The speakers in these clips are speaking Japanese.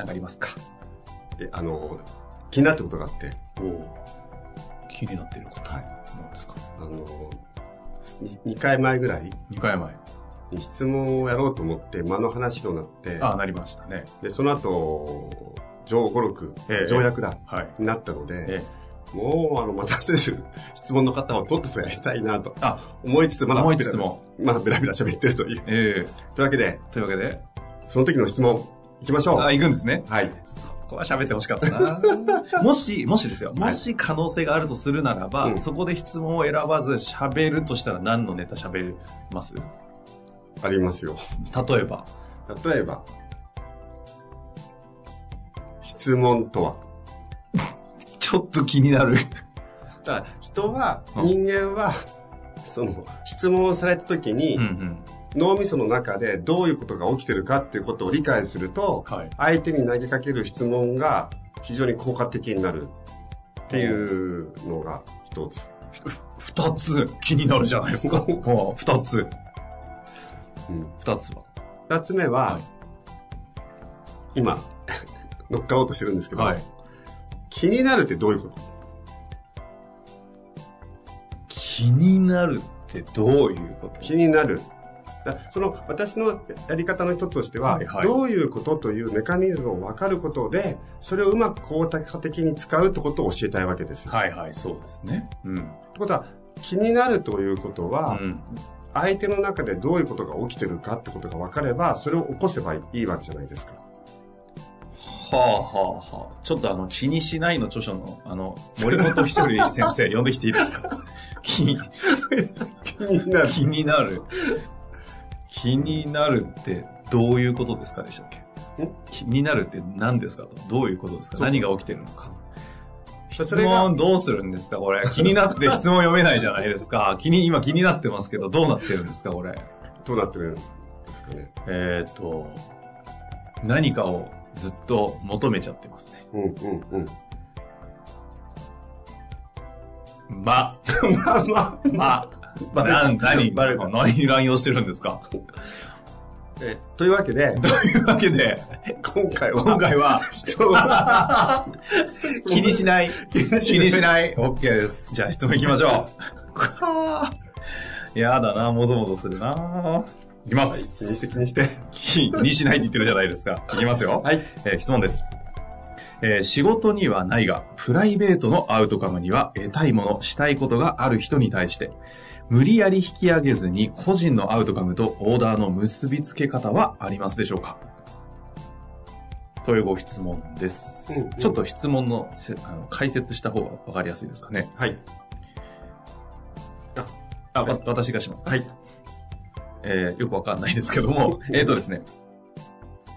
何かありますか？え、あの、気になったことがあって、気になっていること。はい。何ですか？あの、2回前ぐらい ?2 回前。に質問をやろうと思って、間の話となって、ああ、なりましたね。で、その後、上語録、ええ条約だ、はい。になったので、えもう、あの、またせず、質問の方をとっととやりたいなとあ、思いつつ、まだ思いベラつつも。まだベラベラ喋ってるという。ええというわけで、というわけで、その時の質問、行きましょう。あ、行くんですね。はい。そこは喋ってほしかったな もし、もしですよ。もし可能性があるとするならば、うんそこで質問を選ばず喋るとしたら何のネタ喋ります？ありますよ。例えば。例えば、質問とは？ちょっと気になる。だ人は、うん人間は、その、質問をされた時に、うんうん。脳みその中でどういうことが起きてるかっていうことを理解すると、はい。相手に投げかける質問が非常に効果的になるっていうのが一つ。二つ気になるじゃないですか。はあ二つ。うん二つは？二つ目は、はい今、乗っかろうとしてるんですけど、はい。気になるってどういうこと？気になるってどういうこと？気になる。だその私のやり方の一つとしては、はいはいどういうことというメカニズムを分かることで、それをうまく効果的に使うってことを教えたいわけですよ。はいはい、そうですね。うん。ってことは、気になるということは、うん。相手の中でどういうことが起きてるかってことが分かれば、それを起こせばいいわけじゃないですか。はあはあはあ。ちょっとあの、気にしないの著書の、あの、森本ひとり先生 呼んできていいですか？気に、気になる。気になる。気になるってどういうことですかでしたっけ？ん気になるって何ですかと？どういうことですか？何が起きてるのか質問どうするんですか？これ。気になって質問読めないじゃないですか。気に、今気になってますけど、どうなってるんですか？これ。どうなってるんですかね？えっ、と、何かをずっと求めちゃってますね。うんうんうん。ま、ま ま、バ何、バレた何乱用してるんですか？えというわけで、というわけで、今回は、今回は、人は気にしない。気にしない。OK です。じゃあ質問行きましょう。やだな、もぞもぞするな。いきまはい、す。気にして気にして。気にしないって言ってるじゃないですか。いきますよ。はい。えー質問です。えー仕事にはないが、プライベートのアウトカムには得たいもの、したいことがある人に対して、無理やり引き上げずに個人のアウトカムとオーダーの結びつけ方はありますでしょうか？というご質問です。うんうんちょっと質問のせあの解説した方がわかりやすいですかね？はい。あ、はいわ私がしますか？はい。えーよくわかんないですけども、えっとですね。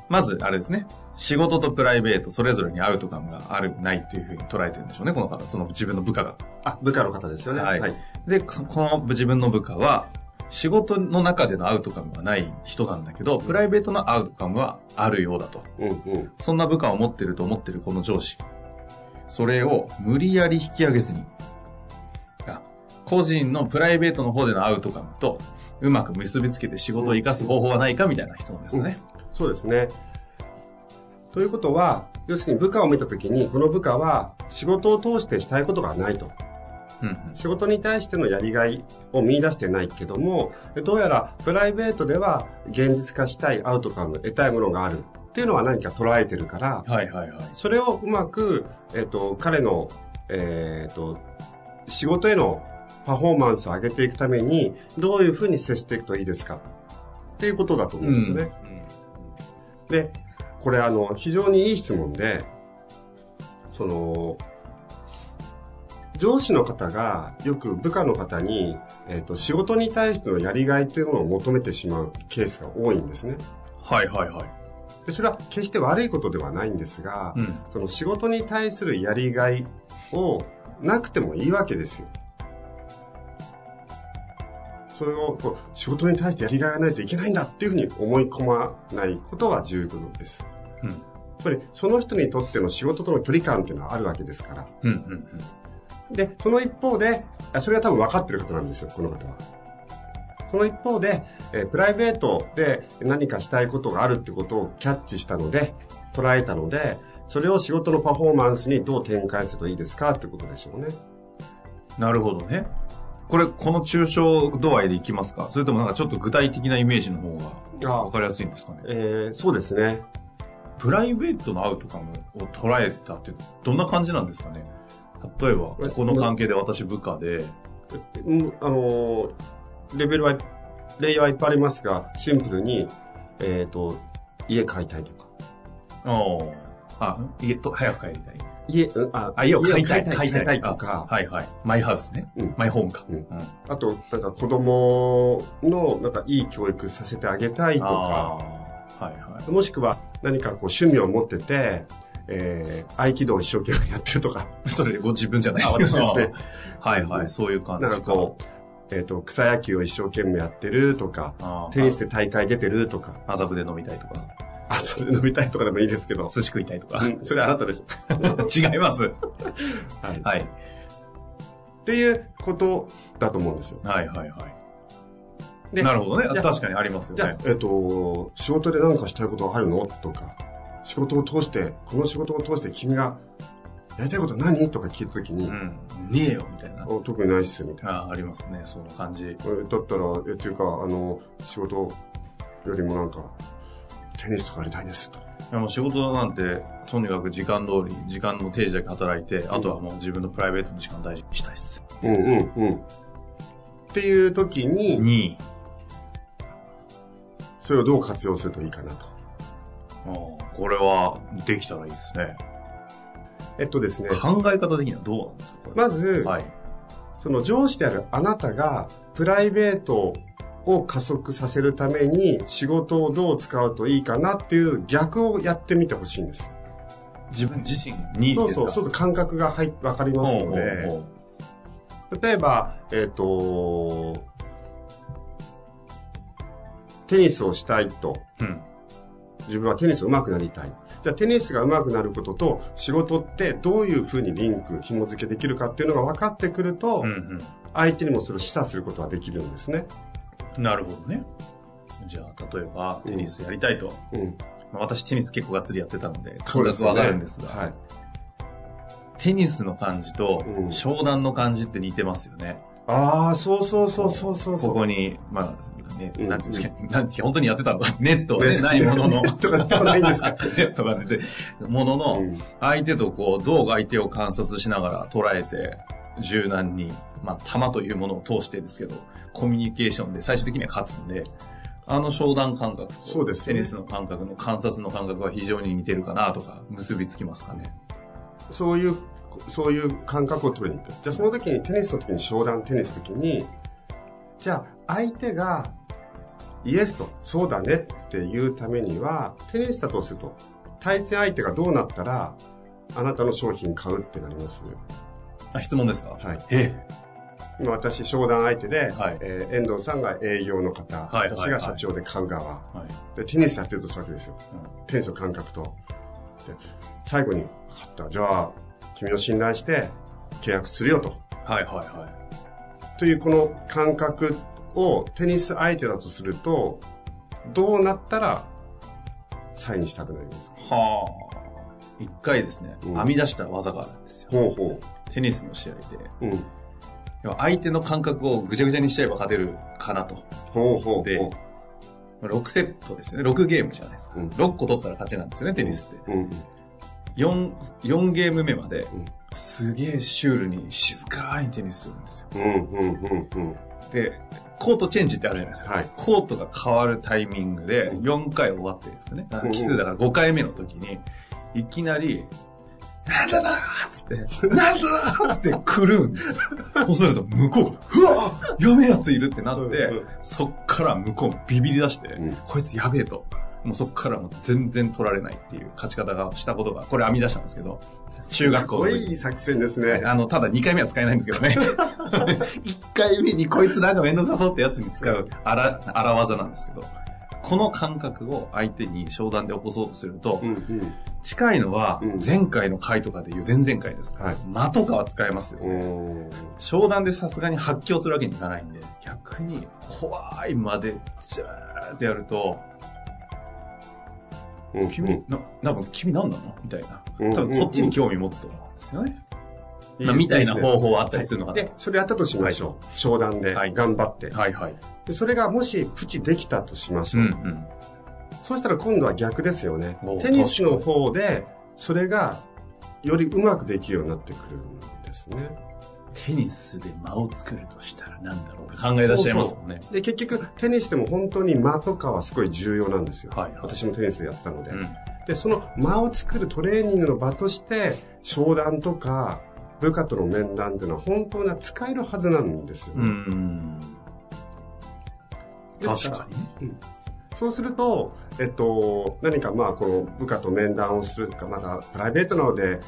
まず、あれですね。仕事とプライベート、それぞれにアウトカムがある、ないっていうふうに捉えてるんでしょうね、この方。その自分の部下が。あ、部下の方ですよね。はいはい。で、ここの自分の部下は、仕事の中でのアウトカムはない人なんだけど、プライベートのアウトカムはあるようだと。うんうん。そんな部下を持ってると思ってるこの上司。それを無理やり引き上げずに、あ個人のプライベートの方でのアウトカムと、うまく結びつけて仕事を生かす方法はないかみたいな質問ですよね。そうですね。ということは、要するに部下を見たときに、この部下は仕事を通してしたいことがないと。うんうん仕事に対してのやりがいを見出してないけども、どうやらプライベートでは現実化したいアウトカム、得たいものがあるっていうのは何か捉えてるから、はいはいはい。それをうまく、えっ、と、彼のえっ、と、仕事へのパフォーマンスを上げていくために、どういうふうに接していくといいですか？っていうことだと思うんですね。で、これあの、非常にいい質問で、その、上司の方がよく部下の方に、えっ、と、仕事に対してのやりがいというものを求めてしまうケースが多いんですね。はいはいはい。で、それは決して悪いことではないんですが、うん。その仕事に対するやりがいをなくてもいいわけですよ。それをこう仕事に対してやりがいがないといけないんだっていうふうに思い込まないことは重要です。うん。やっぱりその人にとっての仕事との距離感っていうのはあるわけですから。うんうんで、その一方で、あそれは多分分かってる方なんですよ、この方は。その一方で、えープライベートで何かしたいことがあるってことをキャッチしたので、捉えたので、それを仕事のパフォーマンスにどう展開するといいですかってことでしょうね。なるほどね。これ、この抽象度合いでいきますか？それともなんかちょっと具体的なイメージの方があわかりやすいんですかね？えーそうですね。プライベートのアウトカムを捉えたってどんな感じなんですかね？例えば、ここの関係で私部下で、うんあのーレベルは、レイヤーはいっぱいありますが、シンプルに、えっ、と、家買いたいとか。おーあ、家と、早く帰りたい。家、うんあ、あ、家を買いたい。買いたいとか。あ、はいはい。マイハウスね。うん。マイホームか。うん。うん。あと、なんか子供の、なんかいい教育させてあげたいとか、はいはい。もしくは何かこう趣味を持ってて、えー、合気道を一生懸命やってるとか、それご自分じゃない。あ私ですね。はいはい、そういう感じなんかこう、えっ、と、草野球を一生懸命やってるとか、テニスで大会出てるとか、麻布で飲みたいとか、飲みたいとかでもいいですけど、寿司食いたいとか。うん、それあなたでしょ。違います。はい。はい。っていうことだと思うんですよ。はいはいはい。でなるほどね。確かにありますよね。えっ、と、仕事で何かしたいことあるの？とか、仕事を通して、この仕事を通して君がやりたいこと何？とか聞いたときに、うん。ねえよ、みたいな。お特にないっすよ、みたいな。あありますね、その感じ。えだったら、えっていうか、あの、仕事よりもなんか、テニスとかやりたいですと。いやもう仕事なんて、とにかく時間通り、時間の定時だけ働いて、あとはもう自分のプライベートの時間大事にしたいっす。うんうんうん。っていう時に、に、それをどう活用するといいかなと。あーこれはできたらいいですね。えっとですね、考え方的にはどうなんですかこれまず、はい。その上司であるあなたが、プライベートを加速させるために仕事をどう使うといいかなっていう逆をやってみてほしいんです。自分自身にそうそう、ちょっと感覚が入っわかりますのほうほうで、ほ例えば、えっ、と、テニスをしたいと、ううん。自分はテニス上手くなりたい。じゃあテニスが上手くなることと仕事ってどういうふうにリンク、紐付けできるかっていうのが分かってくると、うん相手にもそれを示唆することができるんですね。うん。なるほどね。じゃあ、例えば、テニスやりたいと。うん。まあ私、テニス結構がっつりやってたので、感覚わかるんですが、はい。テニスの感じとう、ん商談の感じって似てますよね。ああ、そうそうそうそうそう。ここに、まあ、ね、うんなんていうんですか、なんて本当にやってたの？か、ネットはね、ねないものの、とかでもないんですか？ネットが出て、ものの、うん相手とこう、どう相手を観察しながら捉えて、柔軟に、まあ、弾というものを通してですけど、コミュニケーションで最終的には勝つんで、あの商談感覚と、そうですよねテニスの感覚の観察の感覚は非常に似てるかなとか、結びつきますかね。そういう、そういう感覚を取りに行く。じゃあその時に、テニスの時に商談テニスの時に、じゃあ相手がイエスと、そうだねっていうためには、テニスだとすると、対戦相手がどうなったら、あなたの商品買うってなります？あ、質問ですか？はい。え今私、商談相手で、はいえー遠藤さんが営業の方、はい私が社長で買う側、はい。で、テニスやってるとするわけですよ。うんテニスの感覚と。で、最後に、分かった。じゃあ、君を信頼して契約するよと。はいはいはい。というこの感覚をテニス相手だとすると、どうなったらサインしたくなります？かはあ。一回ですね、うん編み出した技があるんですよ。ほうほテニスの試合で、う。うん。相手の感覚をぐちゃぐちゃにしちゃえば勝てるかなと。ほうほうでほ6セットですよね。6ゲームじゃないですか。うん6個取ったら勝ちなんですよね、テニスって。う。うん。4、4ゲーム目までうんすげえシュールに静かにテニスするんですよ。で、コートチェンジってあるじゃないですか。はい。コートが変わるタイミングで4回終わってるんですよね。うん奇数だから5回目の時に、いきなり、なんだなーっつって、なんだなーっつって来るん。そうすると向こうが、うわやべえやついるってなってうんうん、そっから向こうビビり出してうん、こいつやべえと。もうそっからもう全然取られないっていう勝ち方がしたことが、これ編み出したんですけど、中学校の時すごい作戦ですね。あの、ただ2回目は使えないんですけどね。1回目にこいつなんかめんどくさそうってやつに使う荒、荒技なんですけど、この感覚を相手に商談で起こそうとするとう、ん、うん。近いのはうん前回の回とかでいう前々回です。はい。間とかは使えますようね。ん。商談でさすがに発狂するわけにいかないんで、逆に怖いまで、ジャーってやると、うん、君、な、多分君何なの？みたいな。うん多分こっちに興味持つと思うんですよね。みたいな方法法はあったりするのかな。で、それやったとしましょう。商談ではい頑張って。はいはい。でそれがもしプチできたとしましょう。うんうん。そうしたら今度は逆ですよねお。テニスの方で、それがよりうまくできるようになってくるんですね。テニスで間を作るとしたら何だろうか考え出しちゃいますもんね。で、結局、テニスでも本当に間とかはすごい重要なんですよ。はいはい私もテニスでやってたので。うん。で、その間を作るトレーニングの場として、商談とか、部下との面談っていうのは本当には使えるはずなんですよ、うね。ん。です確かにね。そうすると、えっと、何かまあ、この部下と面談をするか、またプライベートなので、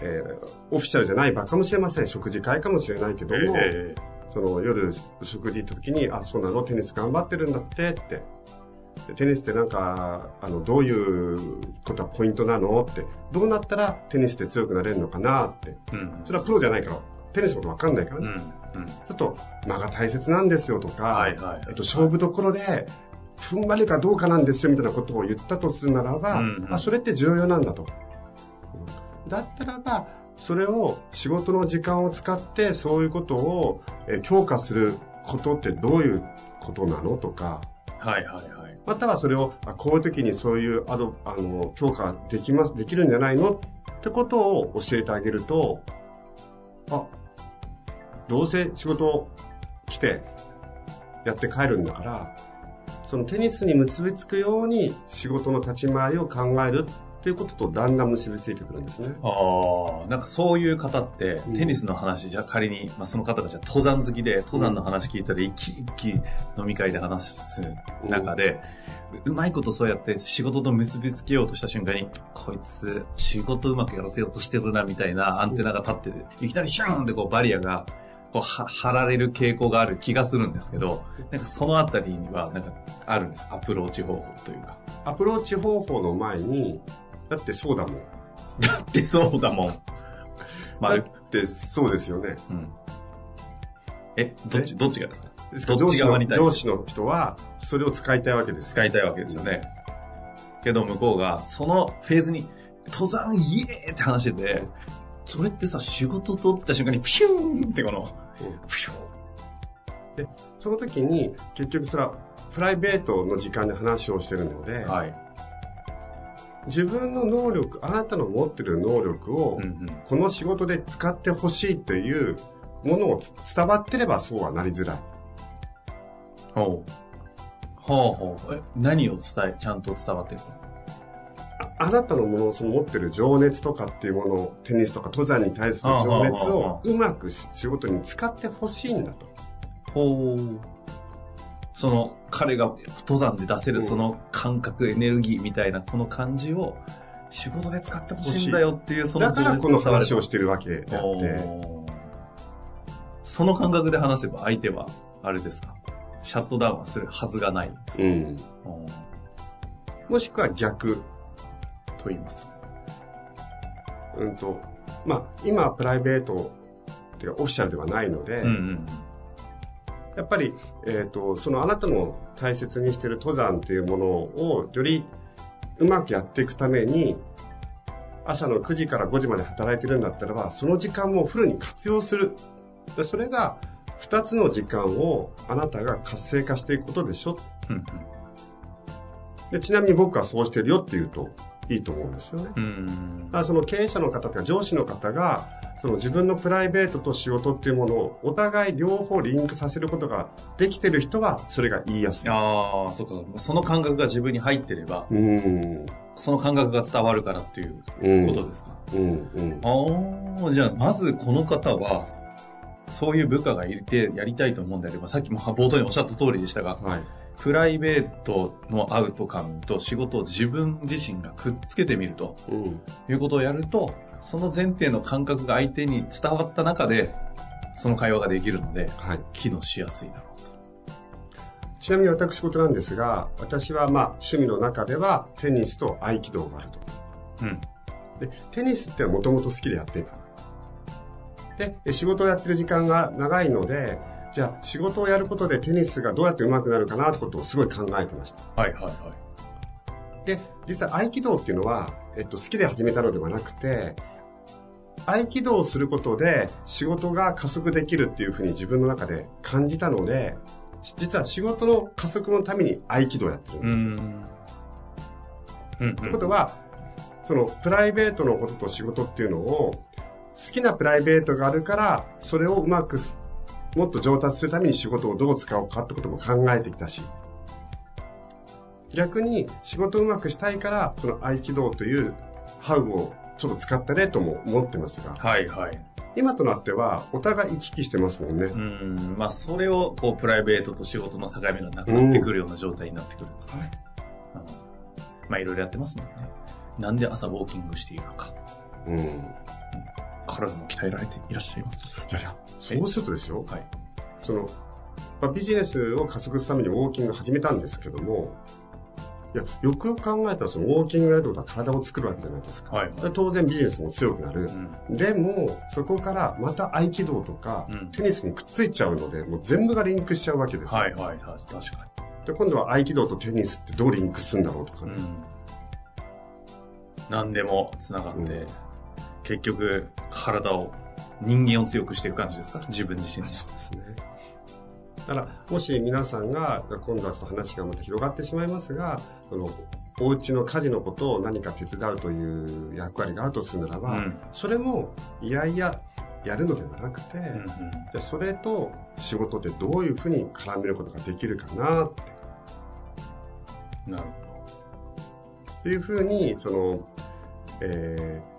えーオフィシャルじゃない場かもしれません。食事会かもしれないけども、えその夜食事行った時に、あ、そうなの？テニス頑張ってるんだってって。でテニスってなんか、あの、どういうことはポイントなの？って。どうなったらテニスって強くなれるのかな？って。えうん。それはプロじゃないから、テニスのことわかんないからね。うん。うん。ちょっと間が大切なんですよとか、はいはい。えっと、勝負どころで、踏ん張るかどうかなんですよみたいなことを言ったとするならば、うんうんあ、それって重要なんだと。だったらば、それを仕事の時間を使ってそういうことをえー強化することってどういうことなの？とか、はいはいはい。またはそれを、あこういう時にそういうアド、あの、強化できます、できるんじゃないの？ってことを教えてあげると、あ、どうせ仕事来てやって帰るんだから、そのテニスに結びつくように仕事の立ち回りを考える。っていうこととだんだん結びついてくるんですね。ああ、なんかそういう方ってうん、テニスの話、じゃあ仮に、まあ、その方がじゃあ登山好きで、登山の話聞いたら、一気一気飲み会で話す中で、うまいことそうやって仕事と結びつけようとした瞬間に、こいつ仕事うまくやらせようとしてるな、みたいなアンテナが立ってて、いきなりシューンってこうバリアが、こうは張られる傾向がある気がするんですけど、なんかそのあたりには、なんかあるんです。アプローチ方法というか。アプローチ方法の前に、だってそうだもん。だってそうだもん。まあ、だってそうですよね。うん。え、どっち、どっちがですか？どっ上司のち側に対して？上司の人はそれを使いたいわけです。使いたいわけですよね。けど向こうが、そのフェーズに、登山イエーって話してて、それってさ、仕事とってた瞬間に、プシューンってこの、プシューその時に結局それはプライベートの時間で話をしてるので、ン。はい。自分の能力、あなたの持ってる能力を。この仕事で使ってほしいというものをつ伝わってればそうはなりづらい。ほう。ほうほう。え、何を伝え、ちゃんと伝わってるか。ああなたのもの、その持ってる情熱とかっていうものを、テニスとか登山に対する情熱をうまくし仕事に使ってほしいんだと。ほう。その、彼が登山で出せるその感覚、エネルギーみたいなこの感じを仕事で使ってほしいんだよっていうそのだからこの話をししてるわけであって、その感覚で話せば相手は、あれですか、シャットダウンはするはずがない。うん。うんもしくは逆。と言いますか。うんと、まあ、今はプライベートっていうかオフィシャルではないので、うんうん。やっぱり、えっ、と、そのあなたの大切にしている登山っていうものをよりうまくやっていくために、朝の9時から5時まで働いてるんだったらば、その時間もフルに活用する。でそれが、2つの時間をあなたが活性化していくことでしょ。うんでちなみに僕はそうしてるよって言うといいと思うんですよね。だからその経営者の方とか上司の方が、その自分のプライベートと仕事っていうものをお互い両方リンクさせることができてる人はそれが言いやすい。ああ、そっか。その感覚が自分に入ってれば、うん。その感覚が伝わるからっていうことですか？うん。うん。ああ、じゃあ、まずこの方は、そういう部下がいてやりたいと思うんであれば、さっきも冒頭におっしゃった通りでしたが、はい。プライベートのアウトカムと仕事を自分自身がくっつけてみるとうん。いうことをやると、その前提の感覚が相手に伝わった中で、その会話ができるので、はい。機能しやすいだろうと。ちなみに私事なんですが、私はまあ趣味の中ではテニスと合気道があると。うん。で、テニスってもともと好きでやっていた。で、仕事をやってる時間が長いので、じゃあ仕事をやることでテニスがどうやって上手くなるかなってことをすごい考えてました。はいはいはい。で、実際合気道っていうのは、えっと、好きで始めたのではなくて、合気道をすることで仕事が加速できるっていうふうに自分の中で感じたので、実は仕事の加速のために合気道をやってるんですよ。うん。うん。ということは、そのプライベートのことと仕事っていうのを、好きなプライベートがあるから、それをうまくす、もっと上達するために仕事をどう使おうかってことも考えてきたし、逆に仕事をうまくしたいから、その合気道というハウをちょっと使ったねとも思ってますが、はいはい。今となってはお互い行き来してますもんね。うん。まあ、それを、こう、プライベートと仕事の境目がなくなってくるような状態になってくるんですかね。うんまあ、いろいろやってますもんね。なんで朝ウォーキングしているのか。うん。い体も鍛えられていらっしゃいます。やいや、そうするとですよ、はい。その、まあ、ビジネスを加速するためにウォーキングを始めたんですけども、いや、よくよく考えたら、そのウォーキングやるってことは体を作るわけじゃないですか。はい。で当然ビジネスも強くなるう。ん。でも、そこからまた合気道とか、うんテニスにくっついちゃうので、もう全部がリンクしちゃうわけですよ。はいはいはい。確かで、今度は合気道とテニスってどうリンクするんだろうとかに。ね。うん。何でも繋がって、うん結局、体を、人間を強くしていく感じですか自分自身の。そうですね。だから、もし皆さんが、今度はちょっと話がまた広がってしまいますが、その、お家の家事のことを何か手伝うという役割があるとするならば、うん。それも、いやいや、やるのではなくて、うんでそれと仕事ってどういうふうに絡めることができるかなっうん。なるていうふうに、その、えー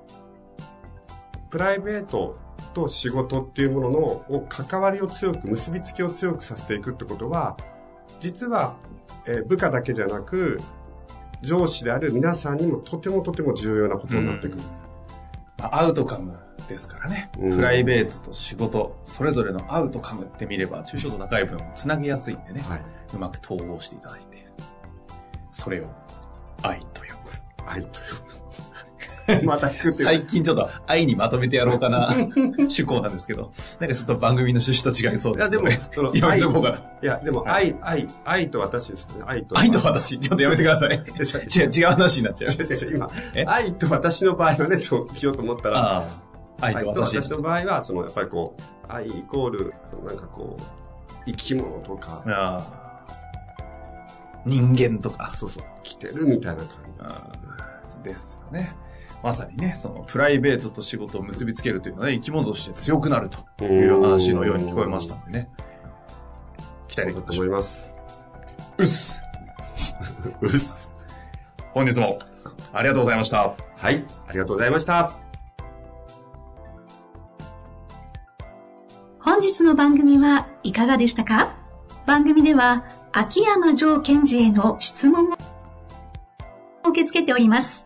プライベートと仕事っていうもののを関わりを強く、結びつきを強くさせていくってことは、実は、えー部下だけじゃなく、上司である皆さんにもとてもとても重要なことになってくる。まあアウトカムですからね。うんプライベートと仕事、それぞれのアウトカムって見れば、抽象度高い分、つなぎやすいんでね。はい。うまく統合していただいて。それを、愛と呼ぶ。愛という。また食ってる。最近ちょっと愛にまとめてやろうかな、趣向なんですけど、なんかちょっと番組の趣旨と違いそうですいや、でもね。、その、やめ愛、とこうかな。いや、でも、愛、愛、愛と私ですね。愛と。愛と私、ちょっとやめてください。違う、違う話になっちゃう。違う違う違う今え、愛と私の場合はね、と聞ようと思ったら、愛愛と私。と私の場合は、その、やっぱりこう、愛イコール、なんかこう、生き物とか、ああ人間とか。そうそう、来てるみたいな感あーですよね。まさにね、そのプライベートと仕事を結びつけるというのはね、生き物として強くなるとじ。いう話のように聞こえましたんでね。期待できだとましょう。思います。うっす。うっす。本日もありがとうございました。はい、ありがとうございました。本日の番組はいかがでしたか？番組では秋山城賢治への質問を受け付けております。